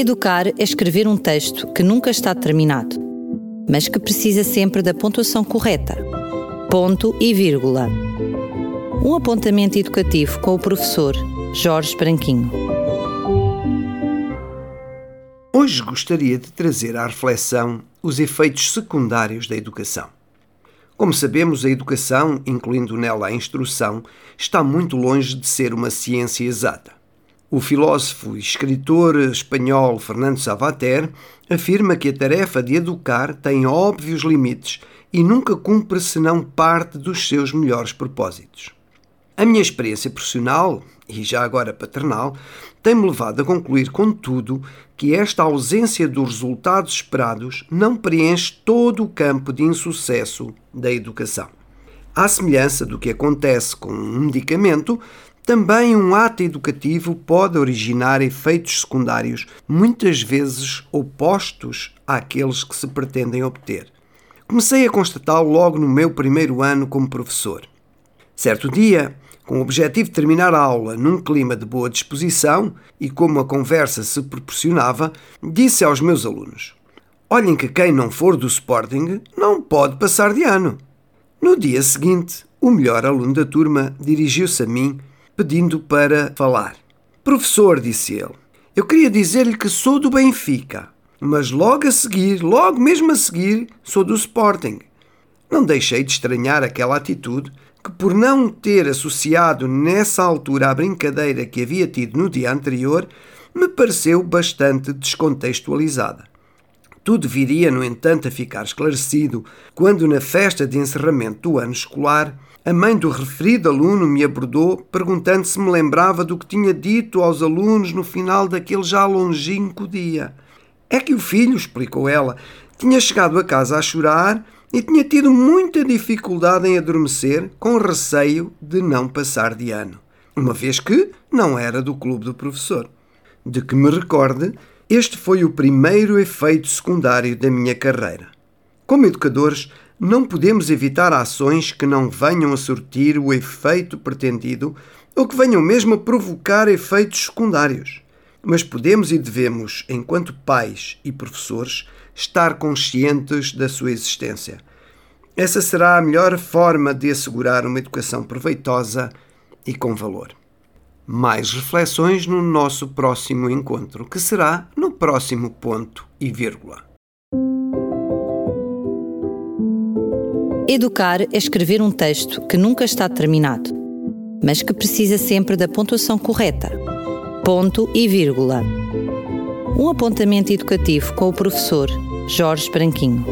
Educar é escrever um texto que nunca está terminado, mas que precisa sempre da pontuação correta. Ponto e vírgula. Um apontamento educativo com o professor Jorge Branquinho. Hoje gostaria de trazer à reflexão os efeitos secundários da educação. Como sabemos, a educação, incluindo nela a instrução, está muito longe de ser uma ciência exata. O filósofo e escritor espanhol Fernando Savater afirma que a tarefa de educar tem óbvios limites e nunca cumpre senão parte dos seus melhores propósitos. A minha experiência profissional, e já agora paternal, tem-me levado a concluir, contudo, que esta ausência dos resultados esperados não preenche todo o campo de insucesso da educação. À semelhança do que acontece com um medicamento, também um ato educativo pode originar efeitos secundários, muitas vezes opostos àqueles que se pretendem obter. Comecei a constatá-lo logo no meu primeiro ano como professor. Certo dia, com o objetivo de terminar a aula num clima de boa disposição e como a conversa se proporcionava, disse aos meus alunos: Olhem que quem não for do Sporting não pode passar de ano. No dia seguinte, o melhor aluno da turma dirigiu-se a mim pedindo para falar. Professor, disse ele, eu queria dizer-lhe que sou do Benfica, mas logo a seguir, logo mesmo a seguir, sou do Sporting. Não deixei de estranhar aquela atitude que, por não ter associado nessa altura a brincadeira que havia tido no dia anterior, me pareceu bastante descontextualizada. Tudo viria, no entanto, a ficar esclarecido quando, na festa de encerramento do ano escolar, a mãe do referido aluno me abordou, perguntando se me lembrava do que tinha dito aos alunos no final daquele já longínquo dia. É que o filho, explicou ela, tinha chegado a casa a chorar e tinha tido muita dificuldade em adormecer, com receio de não passar de ano, uma vez que não era do clube do professor. De que me recorde, este foi o primeiro efeito secundário da minha carreira. Como educadores, não podemos evitar ações que não venham a surtir o efeito pretendido ou que venham mesmo a provocar efeitos secundários. Mas podemos e devemos, enquanto pais e professores, estar conscientes da sua existência. Essa será a melhor forma de assegurar uma educação proveitosa e com valor. Mais reflexões no nosso próximo encontro, que será no próximo ponto e vírgula. Educar é escrever um texto que nunca está terminado, mas que precisa sempre da pontuação correta. Ponto e vírgula. Um apontamento educativo com o professor Jorge Branquinho.